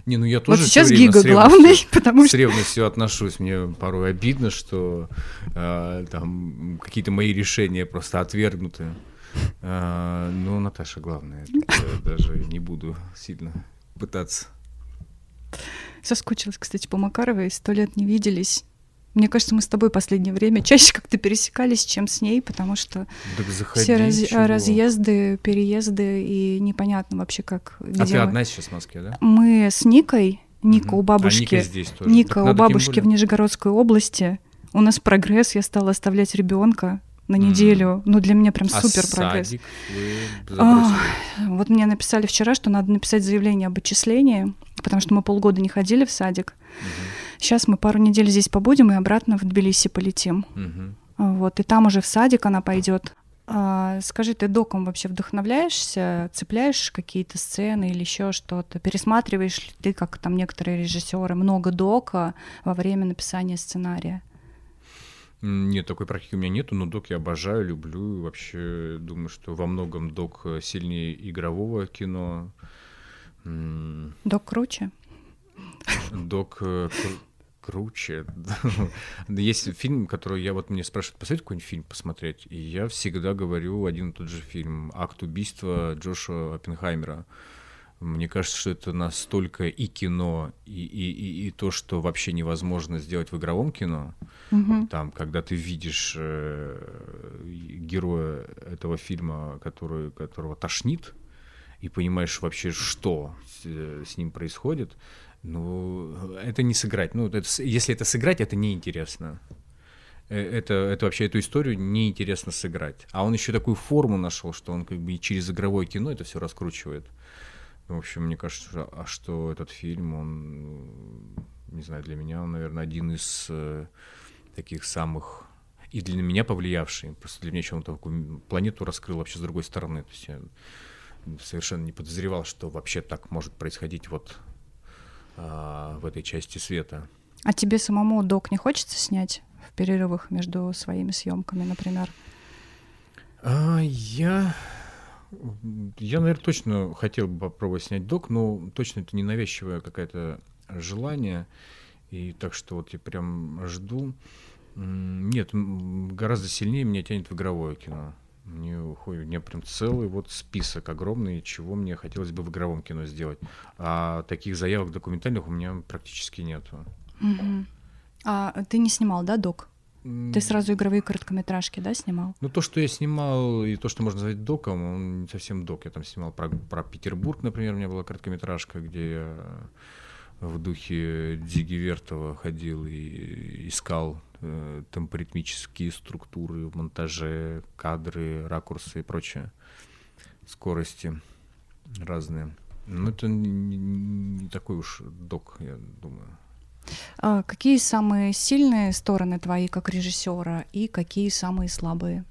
Не, ну я тоже вот сейчас Гига главный, <laughs> потому что... С ревностью отношусь. Мне порой обидно, что э, там какие-то мои решения просто отвергнуты. Э, но Наташа главная. Я <laughs> даже не буду сильно пытаться. Соскучилась, кстати, по Макаровой. Сто лет не виделись. Мне кажется, мы с тобой последнее время чаще как-то пересекались, чем с ней, потому что заходи, все раз, разъезды, переезды, и непонятно вообще как. А ты мы... одна сейчас в Москве, да? Мы с Никой, Ника угу. у бабушки. А Ника здесь тоже. Ника так у бабушки в Нижегородской области. У нас прогресс, я стала оставлять ребенка на неделю. Mm. Ну, для меня прям а супер прогресс. а, вот мне написали вчера, что надо написать заявление об отчислении, потому что мы полгода не ходили в садик. Mm-hmm. Сейчас мы пару недель здесь побудем и обратно в Тбилиси полетим. Угу. Вот, и там уже в садик она пойдет. А, скажи, ты доком вообще вдохновляешься, цепляешь какие-то сцены или еще что-то? Пересматриваешь ли ты, как там некоторые режиссеры, много дока во время написания сценария? Нет, такой практики у меня нету, но док я обожаю, люблю. Вообще думаю, что во многом док сильнее игрового кино. Док круче? Док э, круче. <laughs> Есть фильм, который я вот мне спрашивают, посмотреть какой-нибудь фильм посмотреть, и я всегда говорю один и тот же фильм «Акт убийства» Джоша Оппенхаймера. Мне кажется, что это настолько и кино, и, и, и, и то, что вообще невозможно сделать в игровом кино. Угу. Там, когда ты видишь э, героя этого фильма, который, которого тошнит, и понимаешь вообще, что с, с ним происходит, ну, это не сыграть. Ну, это, если это сыграть, это неинтересно. Э, это, это вообще эту историю неинтересно сыграть. А он еще такую форму нашел, что он как бы через игровое кино это все раскручивает. В общем, мне кажется, а что этот фильм, он, не знаю, для меня он, наверное, один из э, таких самых... и для меня повлиявший. Просто для меня еще он такую планету раскрыл вообще с другой стороны. То есть я совершенно не подозревал, что вообще так может происходить вот а, в этой части света. А тебе самому док не хочется снять в перерывах между своими съемками, например? А, я я, наверное, точно хотел бы попробовать снять док, но точно это не навязчивое какое-то желание. И так что вот я прям жду. Нет, гораздо сильнее меня тянет в игровое кино. Мне уходит, у меня прям целый вот список огромный, чего мне хотелось бы в игровом кино сделать. А таких заявок документальных у меня практически нету. Угу. А ты не снимал, да, док? Ты сразу игровые короткометражки, да, снимал? Ну, то, что я снимал, и то, что можно назвать доком, он не совсем док. Я там снимал про, про Петербург, например, у меня была короткометражка, где я в духе Диги Вертова ходил и искал э, темпоритмические структуры в монтаже, кадры, ракурсы и прочее, скорости разные. Ну, это не, не такой уж док, я думаю. А какие самые сильные стороны твои как режиссера и какие самые слабые?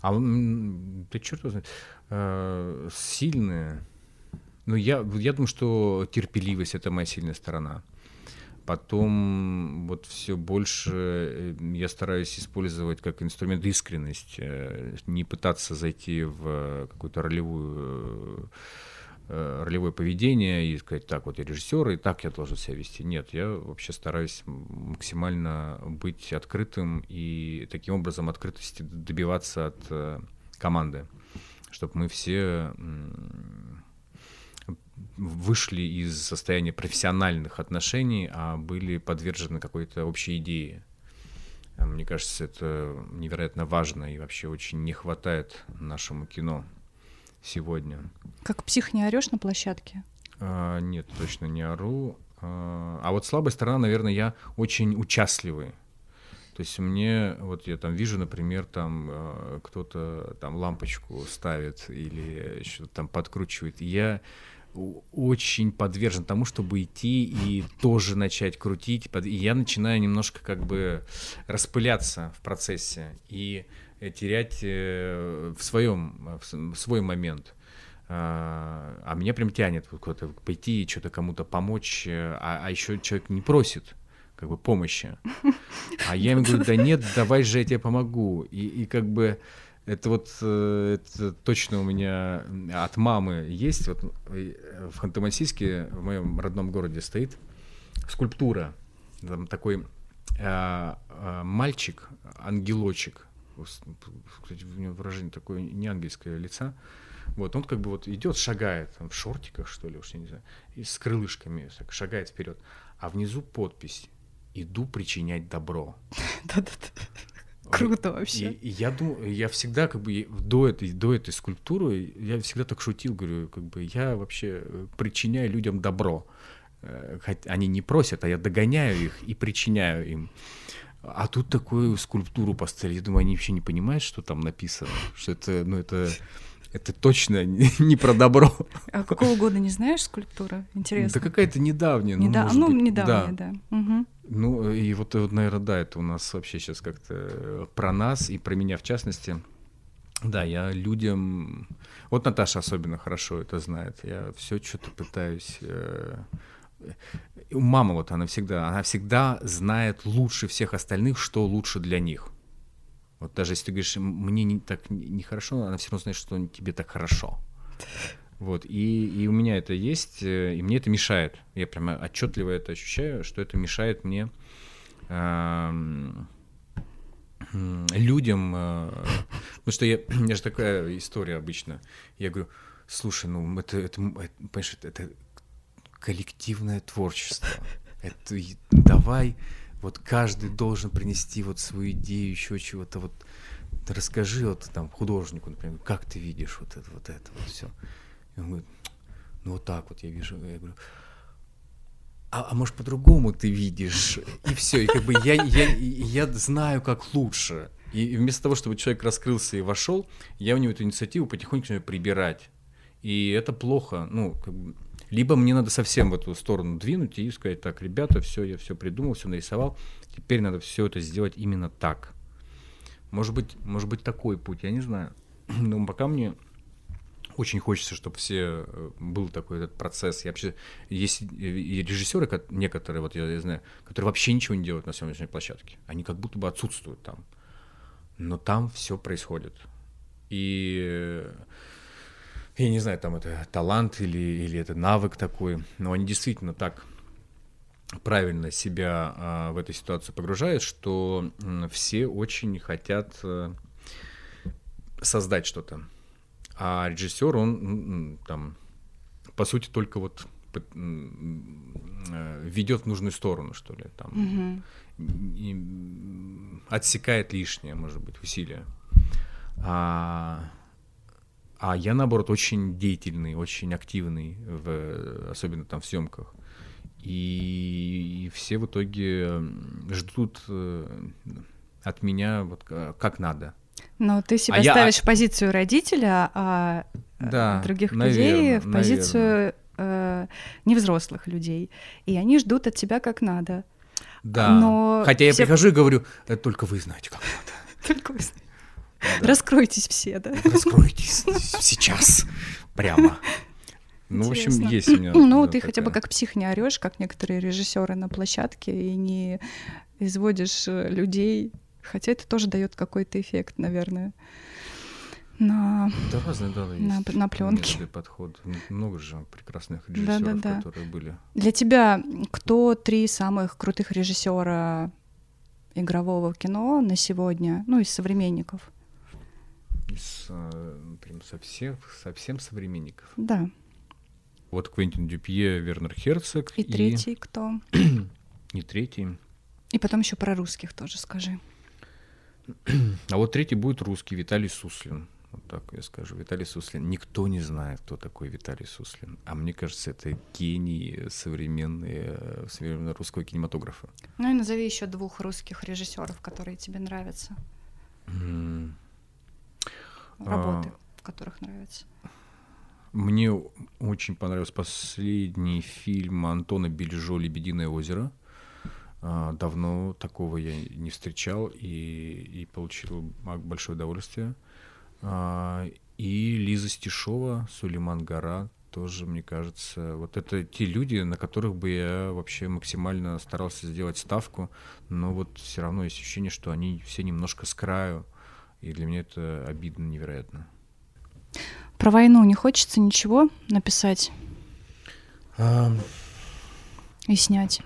А ты черт знает, э, сильные. Ну, я, я думаю, что терпеливость это моя сильная сторона. Потом вот все больше э, я стараюсь использовать как инструмент искренность, э, не пытаться зайти в какую-то ролевую Э, ролевое поведение и сказать, так, вот я режиссер, и так я должен себя вести. Нет, я вообще стараюсь максимально быть открытым и таким образом открытости добиваться от э, команды, чтобы мы все вышли из состояния профессиональных отношений, а были подвержены какой-то общей идее. Мне кажется, это невероятно важно и вообще очень не хватает нашему кино сегодня. Как псих не орешь на площадке? А, нет, точно не ору. А, а вот слабая сторона, наверное, я очень участливый. То есть мне, вот я там вижу, например, там а, кто-то там лампочку ставит или что-то там подкручивает. И я очень подвержен тому, чтобы идти и тоже начать крутить. И я начинаю немножко как бы распыляться в процессе. И Э, терять э, в своем, в свой момент. А, а меня прям тянет куда-то пойти и что-то кому-то помочь, э, а, а еще человек не просит как бы помощи. А я ему говорю, да нет, давай же я тебе помогу. И, и как бы это вот это точно у меня от мамы есть. Вот в Ханты-Мансийске, в моем родном городе, стоит скульптура. Там такой а, а, мальчик, ангелочек, кстати, у него выражение такое не ангельское лица. Вот, он как бы вот идет, шагает, в шортиках, что ли, уж я не знаю, и с крылышками так, шагает вперед. А внизу подпись «Иду причинять добро». <laughs> Да-да-да. Круто вообще. И, и я думаю, я всегда как бы до этой, до этой скульптуры, я всегда так шутил, говорю, как бы я вообще э, причиняю людям добро. Э, хоть они не просят, а я догоняю их и причиняю им. А тут такую скульптуру поставили. Я думаю, они вообще не понимают, что там написано. Что это, ну, это, это точно <laughs> не про добро. А какого года не знаешь скульптура? Интересно. Да какая-то недавняя. Неда... Ну, ну быть, недавняя, да. да. Угу. Ну, и вот, вот, наверное, да, это у нас вообще сейчас как-то про нас и про меня в частности. Да, я людям... Вот Наташа особенно хорошо это знает. Я все что-то пытаюсь э, мама вот она всегда, она всегда знает лучше всех остальных, что лучше для них. Вот даже если ты говоришь, мне не так нехорошо, она все равно знает, что тебе так хорошо. Вот, и, и у меня это есть, э, и мне это мешает. Я прямо отчетливо это ощущаю, что это мешает мне э, людям. Э, потому что я, <clears throat> у меня же такая история обычно. Я говорю, слушай, ну это, это, это понимаешь, это, коллективное творчество. Это давай, вот каждый должен принести вот свою идею, еще чего-то вот. Расскажи вот там художнику, например, как ты видишь вот это, вот это, вот все. И он говорит, ну вот так вот я вижу. Я говорю, а, а может по-другому ты видишь? И все, и как бы я, я, я знаю, как лучше. И, вместо того, чтобы человек раскрылся и вошел, я у него эту инициативу потихоньку начинаю прибирать И это плохо. Ну, как бы, либо мне надо совсем в эту сторону двинуть и сказать, так, ребята, все, я все придумал, все нарисовал, теперь надо все это сделать именно так. Может быть, может быть такой путь, я не знаю. Но пока мне очень хочется, чтобы все э, был такой этот процесс. Я вообще есть и режиссеры, некоторые, вот я, я знаю, которые вообще ничего не делают на съемочной площадке. Они как будто бы отсутствуют там. Но там все происходит. И я не знаю, там это талант или, или это навык такой, но они действительно так правильно себя а, в этой ситуации погружают, что м, все очень хотят а, создать что-то. А режиссер, он там, по сути, только вот э, ведет в нужную сторону, что ли, там, угу. отсекает лишнее, может быть, усилия. А, а я, наоборот, очень деятельный, очень активный, в, особенно там в съемках. И, и все в итоге ждут э, от меня вот как надо. Но ты себя а ставишь я... в позицию родителя, а э, да, других наверное, людей в позицию э, невзрослых людей. И они ждут от тебя как надо. Да. Но Хотя все... я прихожу и говорю, это только вы знаете, как надо. <laughs> Только вы знаете. Да. Раскройтесь все, да? Раскройтесь сейчас, прямо. Ну, Интересно. в общем, есть у меня. Ну, да, ты такая. хотя бы как псих не орешь, как некоторые режиссеры на площадке, и не изводишь э, людей Хотя это тоже дает какой-то эффект, наверное. На, да, разные, да, на, есть на пленке. подход. Много же прекрасных режиссеров, да, да, да. которые были. Для тебя кто три самых крутых режиссера игрового кино на сегодня, ну, из современников? Из, э, прям совсем, совсем современников? Да. Вот Квентин Дюпье, Вернер Херцог. И, и... третий кто? <clears throat> и третий. И потом еще про русских тоже скажи. <clears throat> А вот третий будет русский, Виталий Суслин. Вот так я скажу. Виталий Суслин. Никто не знает, кто такой Виталий Суслин. А мне кажется, это гений современной, современного русского кинематографа. Ну и назови еще двух русских режиссеров, которые тебе нравятся. Mm. Работы, а... которых нравятся. Мне очень понравился последний фильм Антона Бельжо «Лебединое озеро». А, давно такого я не встречал и, и получил большое удовольствие. А, и Лиза Стешова, Сулейман Гора, тоже, мне кажется, вот это те люди, на которых бы я вообще максимально старался сделать ставку, но вот все равно есть ощущение, что они все немножко с краю, и для меня это обидно невероятно. Про войну не хочется ничего написать а... и снять?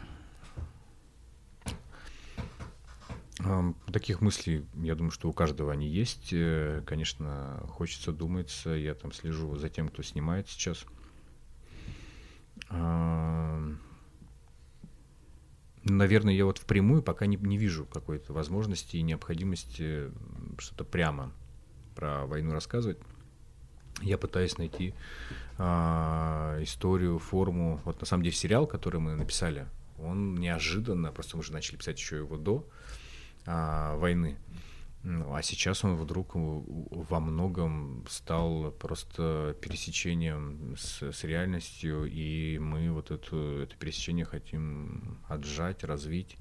Таких мыслей, я думаю, что у каждого они есть. Э, конечно, хочется думается. Я там слежу за тем, кто снимает сейчас. Наверное, я вот впрямую пока не, не вижу какой-то возможности и необходимости что-то прямо про войну рассказывать. Я пытаюсь найти а, историю, форму. Вот на самом деле сериал, который мы написали, он неожиданно, просто мы уже начали писать еще его до, а, войны. Ну, а сейчас он вдруг во многом стал просто пересечением с, с реальностью, и мы вот это, это пересечение хотим отжать, развить.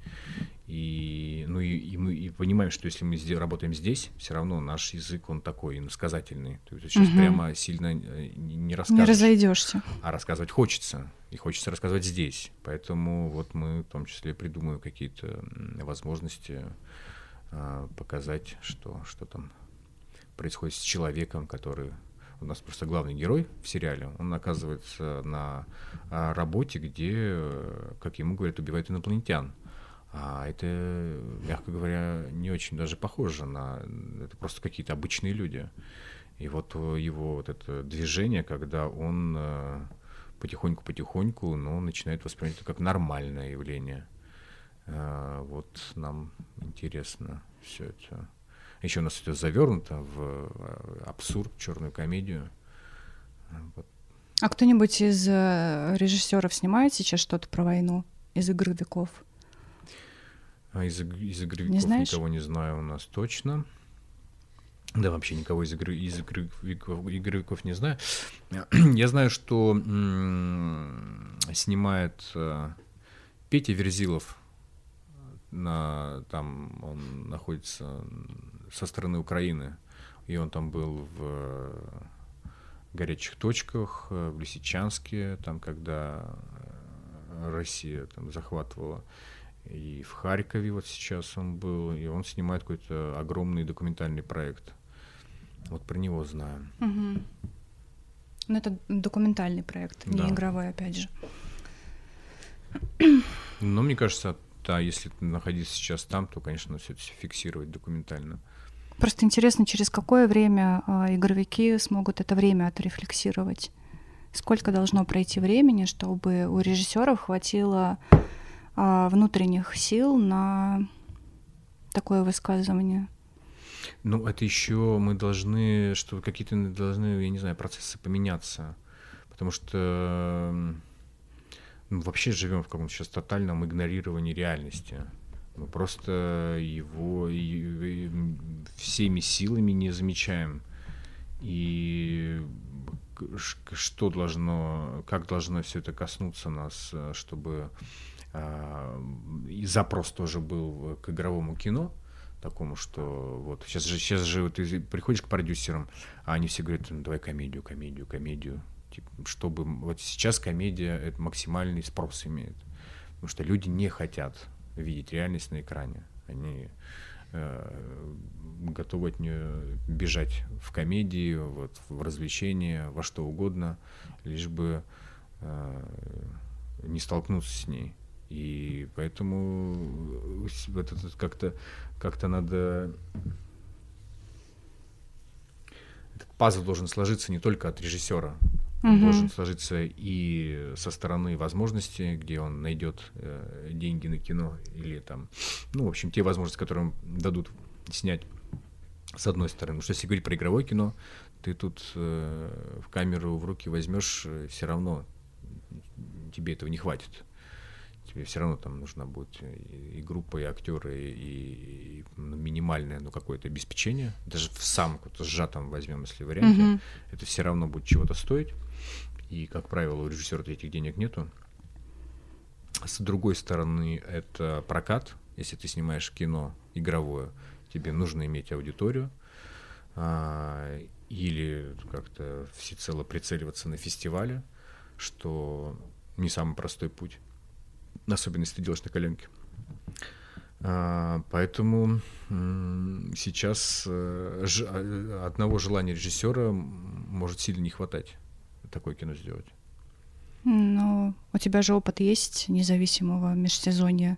И, ну и, и мы и понимаем, что если мы здесь, работаем здесь, все равно наш язык, он такой иносказательный. То есть сейчас угу. прямо сильно э, не расскажешь. Не разойдешься. А рассказывать хочется. И хочется рассказывать здесь. Поэтому вот мы в том числе придумываем какие-то возможности показать, что, что там происходит с человеком, который у нас просто главный герой в сериале, он оказывается на а, работе, где, как ему говорят, убивают инопланетян. А это, мягко говоря, не очень даже похоже на... Это просто какие-то обычные люди. И вот его вот это движение, когда он э, потихоньку-потихоньку, но начинает воспринимать это как нормальное явление – а, вот нам интересно все это. Еще у нас это завернуто в а, абсурд, черную комедию. Вот. А кто-нибудь из э, режиссеров снимает сейчас что-то про войну из игры веков? А из, из игры не веков знаешь? никого не знаю у нас точно. Да, вообще никого из, игры, из игровиков, игровиков не знаю. <clears throat> Я знаю, что м- снимает э, Петя Верзилов. На, там он находится со стороны Украины. И он там был в горячих точках, э, в Лисичанске, там, когда э, Россия там захватывала и в Харькове вот сейчас он был, и он снимает какой-то огромный документальный проект. Вот про него знаю. Угу. Ну, это документальный проект, да. не игровой, опять же. Но мне кажется, да, если находиться сейчас там, то, конечно, все это фиксировать документально. Просто интересно, через какое время э, игровики смогут это время отрефлексировать? Сколько должно пройти времени, чтобы у режиссеров хватило э, внутренних сил на такое высказывание? Ну, это еще мы должны, что какие-то должны, я не знаю, процессы поменяться. Потому что ну, вообще живем в каком-то сейчас тотальном игнорировании реальности. Мы просто его всеми силами не замечаем. И что должно, как должно все это коснуться нас, чтобы э, и запрос тоже был к игровому кино, такому, что вот сейчас же, сейчас же вот ты приходишь к продюсерам, а они все говорят, ну, давай комедию, комедию, комедию, чтобы вот сейчас комедия это максимальный спрос имеет, потому что люди не хотят видеть реальность на экране, они э, готовы от нее бежать в комедии, вот в развлечения, во что угодно, лишь бы э, не столкнуться с ней. И поэтому э, это как-то как-то надо этот пазл должен сложиться не только от режиссера, угу. должен сложиться и со стороны возможностей, где он найдет э, деньги на кино или там, ну, в общем, те возможности, которые дадут снять с одной стороны. Потому что если говорить про игровое кино, ты тут э, в камеру в руки возьмешь, э, все равно тебе этого не хватит тебе все равно там нужна будет и, и группа, и актеры, и, и ну, минимальное ну, какое-то обеспечение. Даже в каком-то сжатом возьмем, если варианте, mm-hmm. это все равно будет чего-то стоить. И, как правило, у режиссера этих денег нету. С другой стороны, это прокат. Если ты снимаешь кино игровое, тебе нужно иметь аудиторию. А, или как-то всецело прицеливаться на фестивале, что не самый простой путь особенно если ты делаешь на коленке. А, поэтому сейчас э, э, одного желания режиссера может сильно не хватать такое кино сделать. Ну, у тебя же опыт есть независимого межсезонья.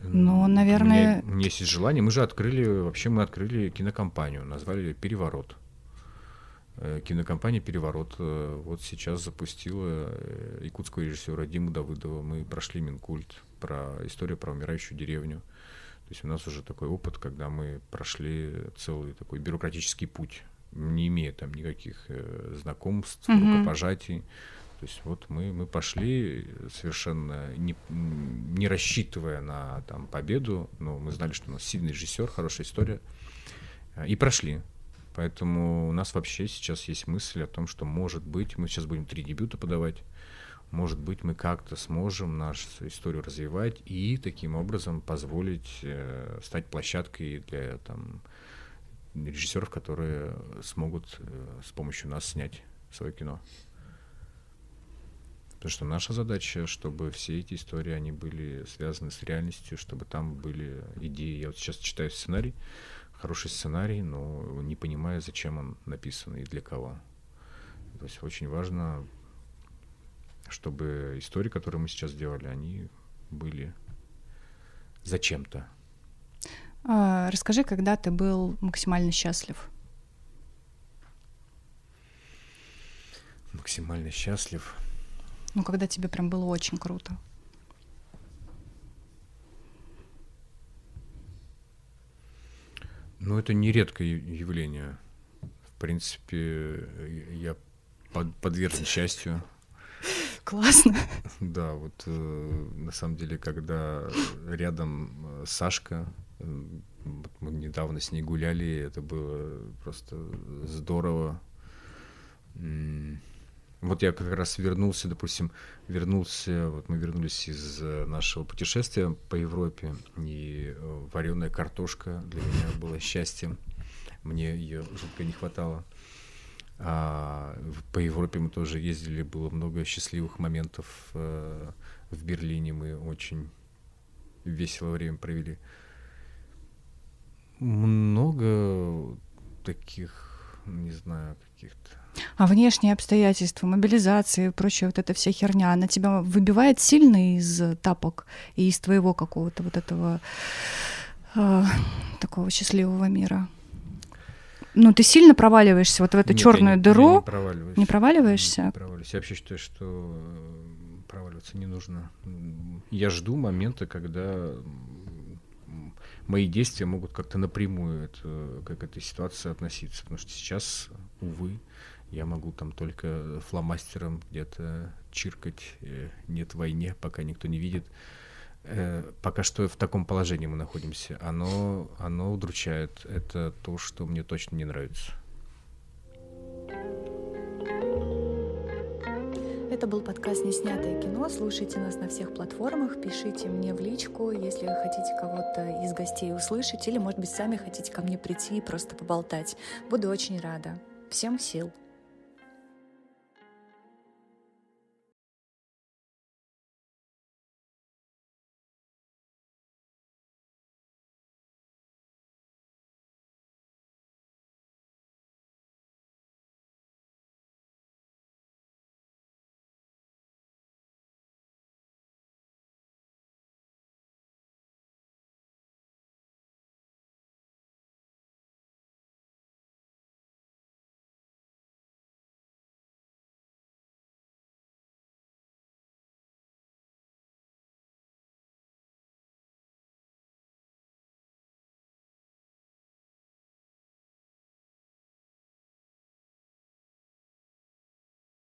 Ну, наверное... У меня, у меня есть желание. Мы же открыли, вообще мы открыли кинокомпанию, назвали ее «Переворот». Э, кинокомпания «Переворот» э, вот сейчас запустила э, якутского режиссера Диму Давыдова. Мы прошли Минкульт, про историю про умирающую деревню. То есть у нас уже такой опыт, когда мы прошли целый такой бюрократический путь, не имея там никаких знакомств, mm-hmm. рукопожатий. То есть вот мы, мы пошли совершенно не, не рассчитывая на там, победу, но мы знали, что у нас сильный режиссер, хорошая история, и прошли. Поэтому у нас вообще сейчас есть мысль о том, что может быть, мы сейчас будем три дебюта подавать, может быть, мы как-то сможем нашу историю развивать и таким образом позволить э, стать площадкой для там, режиссеров, которые смогут э, с помощью нас снять свое кино. Потому что наша задача, чтобы все эти истории, они были связаны с реальностью, чтобы там были идеи. Я вот сейчас читаю сценарий, хороший сценарий, но не понимая, зачем он написан и для кого. То есть очень важно, чтобы истории, которые мы сейчас делали, они были зачем-то. А, расскажи, когда ты был максимально счастлив? Максимально счастлив. Ну, когда тебе прям было очень круто. Ну, это не редкое явление. В принципе, я под, подвержен счастью. Классно. Да, вот э, на самом деле, когда рядом э, Сашка, Мы недавно с ней гуляли, это было просто здорово. Вот я как раз вернулся, допустим, вернулся, вот мы вернулись из нашего путешествия по Европе, и э, вареная картошка для меня было счастьем. Мне ее жутко не хватало. А по Европе мы тоже ездили, было много счастливых моментов. Э, в Берлине мы очень весело время провели. Много таких, не знаю, каких-то а внешние обстоятельства, мобилизация и прочая вот эта вся херня, она тебя выбивает сильно из тапок и из твоего какого-то вот этого э, такого счастливого мира? Ну, ты сильно проваливаешься вот в эту черную не, дыру. Не проваливаюсь. Не проваливаешься? Не проваливаюсь. Я вообще считаю, что проваливаться не нужно. Я жду момента, когда мои действия могут как-то напрямую это, к этой ситуации относиться. Потому что сейчас, увы, я могу там только фломастером где-то чиркать э, «нет войне», пока никто не видит. Э, пока что в таком положении мы находимся. Оно, оно удручает. Это то, что мне точно не нравится. Это был подкаст «Неснятое кино». Слушайте нас на всех платформах, пишите мне в личку, если хотите кого-то из гостей услышать, или, может быть, сами хотите ко мне прийти и просто поболтать. Буду очень рада. Всем сил!